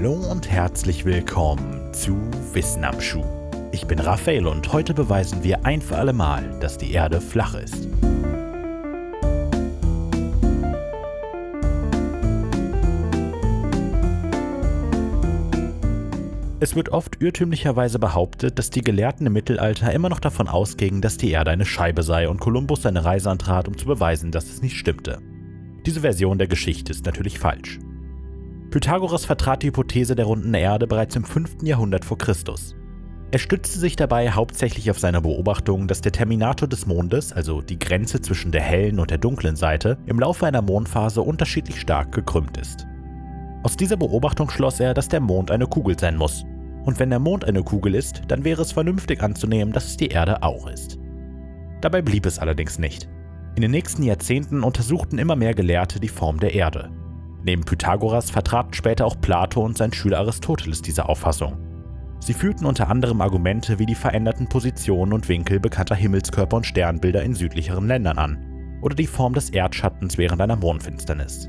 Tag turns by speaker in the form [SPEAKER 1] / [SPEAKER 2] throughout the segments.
[SPEAKER 1] Hallo und herzlich willkommen zu Wissen am Schuh. Ich bin Raphael und heute beweisen wir ein für alle Mal, dass die Erde flach ist. Es wird oft irrtümlicherweise behauptet, dass die Gelehrten im Mittelalter immer noch davon ausgingen, dass die Erde eine Scheibe sei und Kolumbus seine Reise antrat, um zu beweisen, dass es nicht stimmte. Diese Version der Geschichte ist natürlich falsch. Pythagoras vertrat die Hypothese der runden Erde bereits im 5. Jahrhundert vor Christus. Er stützte sich dabei hauptsächlich auf seine Beobachtung, dass der Terminator des Mondes, also die Grenze zwischen der hellen und der dunklen Seite, im Laufe einer Mondphase unterschiedlich stark gekrümmt ist. Aus dieser Beobachtung schloss er, dass der Mond eine Kugel sein muss. Und wenn der Mond eine Kugel ist, dann wäre es vernünftig anzunehmen, dass es die Erde auch ist. Dabei blieb es allerdings nicht. In den nächsten Jahrzehnten untersuchten immer mehr Gelehrte die Form der Erde. Neben Pythagoras vertraten später auch Plato und sein Schüler Aristoteles diese Auffassung. Sie führten unter anderem Argumente wie die veränderten Positionen und Winkel bekannter Himmelskörper und Sternbilder in südlicheren Ländern an oder die Form des Erdschattens während einer Mondfinsternis.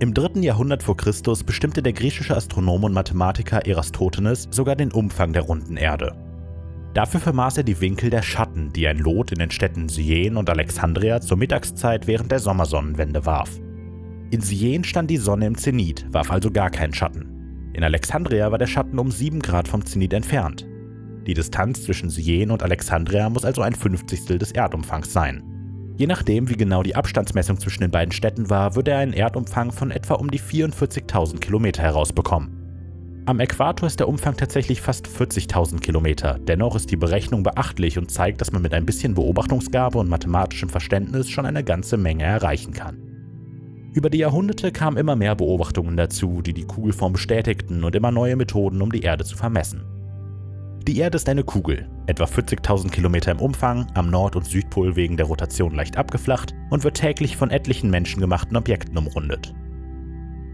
[SPEAKER 1] Im dritten Jahrhundert vor Christus bestimmte der griechische Astronom und Mathematiker Eratosthenes sogar den Umfang der runden Erde. Dafür vermaß er die Winkel der Schatten, die ein Lot in den Städten Syene und Alexandria zur Mittagszeit während der Sommersonnenwende warf. In Sien stand die Sonne im Zenit, warf also gar keinen Schatten. In Alexandria war der Schatten um 7 Grad vom Zenit entfernt. Die Distanz zwischen Sien und Alexandria muss also ein Fünfzigstel des Erdumfangs sein. Je nachdem, wie genau die Abstandsmessung zwischen den beiden Städten war, würde er einen Erdumfang von etwa um die 44.000 Kilometer herausbekommen. Am Äquator ist der Umfang tatsächlich fast 40.000 Kilometer. Dennoch ist die Berechnung beachtlich und zeigt, dass man mit ein bisschen Beobachtungsgabe und mathematischem Verständnis schon eine ganze Menge erreichen kann. Über die Jahrhunderte kamen immer mehr Beobachtungen dazu, die die Kugelform bestätigten und immer neue Methoden, um die Erde zu vermessen. Die Erde ist eine Kugel, etwa 40.000 Kilometer im Umfang, am Nord- und Südpol wegen der Rotation leicht abgeflacht und wird täglich von etlichen menschengemachten Objekten umrundet.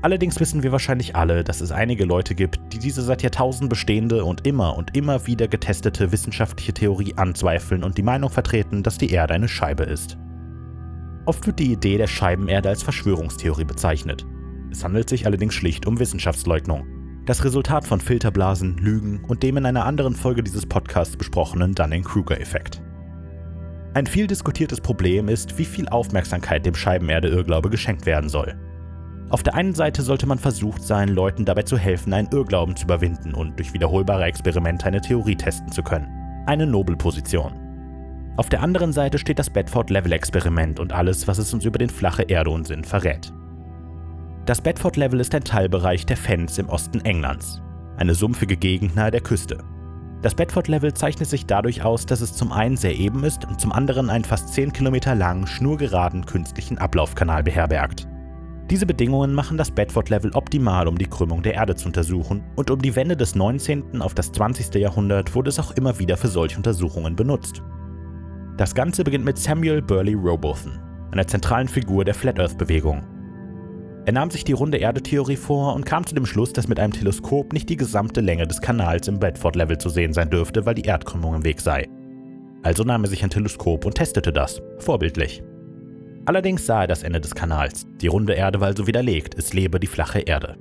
[SPEAKER 1] Allerdings wissen wir wahrscheinlich alle, dass es einige Leute gibt, die diese seit Jahrtausenden bestehende und immer und immer wieder getestete wissenschaftliche Theorie anzweifeln und die Meinung vertreten, dass die Erde eine Scheibe ist. Oft wird die Idee der Scheibenerde als Verschwörungstheorie bezeichnet. Es handelt sich allerdings schlicht um Wissenschaftsleugnung. Das Resultat von Filterblasen, Lügen und dem in einer anderen Folge dieses Podcasts besprochenen Dunning-Kruger-Effekt. Ein viel diskutiertes Problem ist, wie viel Aufmerksamkeit dem Scheibenerde-Irrglaube geschenkt werden soll. Auf der einen Seite sollte man versucht sein, Leuten dabei zu helfen, einen Irrglauben zu überwinden und durch wiederholbare Experimente eine Theorie testen zu können. Eine Nobelposition. Auf der anderen Seite steht das Bedford-Level-Experiment und alles, was es uns über den flache Erdeunsinn verrät. Das Bedford-Level ist ein Teilbereich der Fens im Osten Englands, eine sumpfige Gegend nahe der Küste. Das Bedford-Level zeichnet sich dadurch aus, dass es zum einen sehr eben ist und zum anderen einen fast 10 Kilometer langen, schnurgeraden künstlichen Ablaufkanal beherbergt. Diese Bedingungen machen das Bedford-Level optimal, um die Krümmung der Erde zu untersuchen, und um die Wende des 19. auf das 20. Jahrhundert wurde es auch immer wieder für solche Untersuchungen benutzt. Das Ganze beginnt mit Samuel Burley Robotham, einer zentralen Figur der Flat Earth-Bewegung. Er nahm sich die runde Erde-Theorie vor und kam zu dem Schluss, dass mit einem Teleskop nicht die gesamte Länge des Kanals im Bedford-Level zu sehen sein dürfte, weil die Erdkrümmung im Weg sei. Also nahm er sich ein Teleskop und testete das, vorbildlich. Allerdings sah er das Ende des Kanals. Die runde Erde war also widerlegt, es lebe die flache Erde.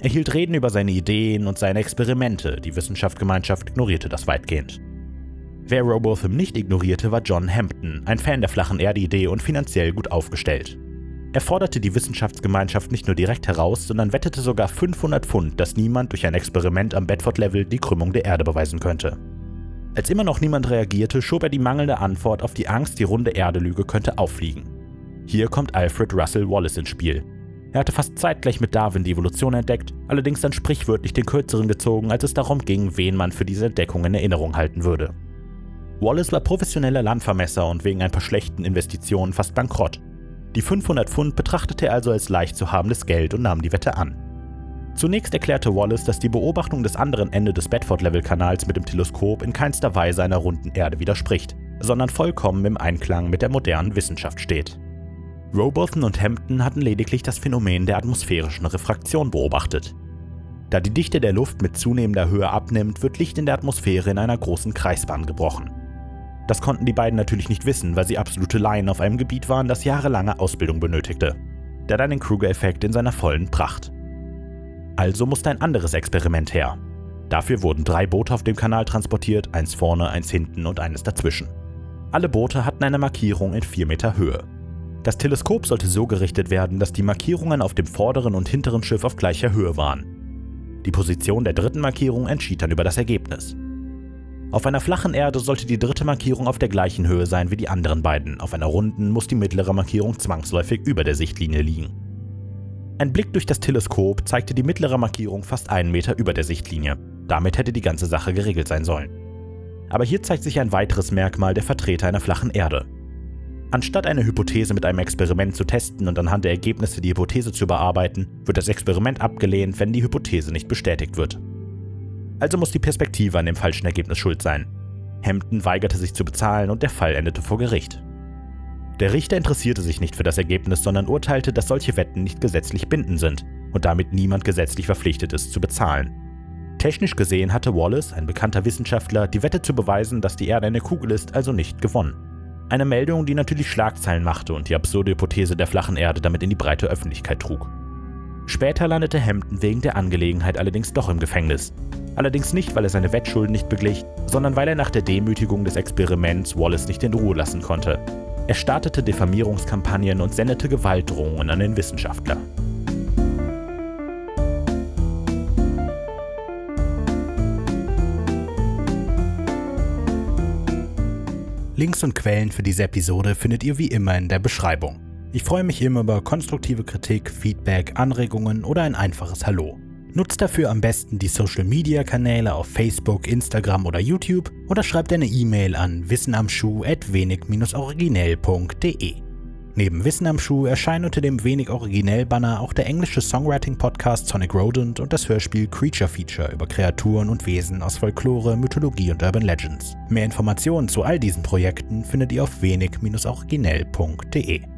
[SPEAKER 1] Er hielt Reden über seine Ideen und seine Experimente, die Wissenschaftsgemeinschaft ignorierte das weitgehend. Wer Robotham nicht ignorierte, war John Hampton, ein Fan der flachen Erde-Idee und finanziell gut aufgestellt. Er forderte die Wissenschaftsgemeinschaft nicht nur direkt heraus, sondern wettete sogar 500 Pfund, dass niemand durch ein Experiment am Bedford-Level die Krümmung der Erde beweisen könnte. Als immer noch niemand reagierte, schob er die mangelnde Antwort auf die Angst, die runde Erde-Lüge könnte auffliegen. Hier kommt Alfred Russell Wallace ins Spiel. Er hatte fast zeitgleich mit Darwin die Evolution entdeckt, allerdings dann sprichwörtlich den kürzeren gezogen, als es darum ging, wen man für diese Entdeckung in Erinnerung halten würde. Wallace war professioneller Landvermesser und wegen ein paar schlechten Investitionen fast bankrott. Die 500 Pfund betrachtete er also als leicht zu habendes Geld und nahm die Wette an. Zunächst erklärte Wallace, dass die Beobachtung des anderen Ende des Bedford-Level-Kanals mit dem Teleskop in keinster Weise einer runden Erde widerspricht, sondern vollkommen im Einklang mit der modernen Wissenschaft steht. Robotham und Hampton hatten lediglich das Phänomen der atmosphärischen Refraktion beobachtet. Da die Dichte der Luft mit zunehmender Höhe abnimmt, wird Licht in der Atmosphäre in einer großen Kreisbahn gebrochen. Das konnten die beiden natürlich nicht wissen, weil sie absolute Laien auf einem Gebiet waren, das jahrelange Ausbildung benötigte. Der Dunning-Kruger-Effekt in seiner vollen Pracht. Also musste ein anderes Experiment her. Dafür wurden drei Boote auf dem Kanal transportiert, eins vorne, eins hinten und eines dazwischen. Alle Boote hatten eine Markierung in 4 Meter Höhe. Das Teleskop sollte so gerichtet werden, dass die Markierungen auf dem vorderen und hinteren Schiff auf gleicher Höhe waren. Die Position der dritten Markierung entschied dann über das Ergebnis. Auf einer flachen Erde sollte die dritte Markierung auf der gleichen Höhe sein wie die anderen beiden, auf einer runden muss die mittlere Markierung zwangsläufig über der Sichtlinie liegen. Ein Blick durch das Teleskop zeigte die mittlere Markierung fast einen Meter über der Sichtlinie. Damit hätte die ganze Sache geregelt sein sollen. Aber hier zeigt sich ein weiteres Merkmal der Vertreter einer flachen Erde. Anstatt eine Hypothese mit einem Experiment zu testen und anhand der Ergebnisse die Hypothese zu bearbeiten, wird das Experiment abgelehnt, wenn die Hypothese nicht bestätigt wird. Also muss die Perspektive an dem falschen Ergebnis schuld sein. Hampton weigerte sich zu bezahlen und der Fall endete vor Gericht. Der Richter interessierte sich nicht für das Ergebnis, sondern urteilte, dass solche Wetten nicht gesetzlich bindend sind und damit niemand gesetzlich verpflichtet ist zu bezahlen. Technisch gesehen hatte Wallace, ein bekannter Wissenschaftler, die Wette zu beweisen, dass die Erde eine Kugel ist, also nicht gewonnen. Eine Meldung, die natürlich Schlagzeilen machte und die absurde Hypothese der flachen Erde damit in die breite Öffentlichkeit trug. Später landete Hampton wegen der Angelegenheit allerdings doch im Gefängnis. Allerdings nicht, weil er seine Wettschulden nicht beglich, sondern weil er nach der Demütigung des Experiments Wallace nicht in Ruhe lassen konnte. Er startete Diffamierungskampagnen und sendete Gewaltdrohungen an den Wissenschaftler. Links und Quellen für diese Episode findet ihr wie immer in der Beschreibung. Ich freue mich immer über konstruktive Kritik, Feedback, Anregungen oder ein einfaches Hallo. Nutzt dafür am besten die Social Media Kanäle auf Facebook, Instagram oder YouTube oder schreibt eine E-Mail an wissenamschuh@wenig-originell.de. Neben Wissen am Schuh erscheinen unter dem wenig originell Banner auch der englische Songwriting-Podcast Sonic Rodent und das Hörspiel Creature Feature über Kreaturen und Wesen aus Folklore, Mythologie und Urban Legends. Mehr Informationen zu all diesen Projekten findet ihr auf wenig-originell.de.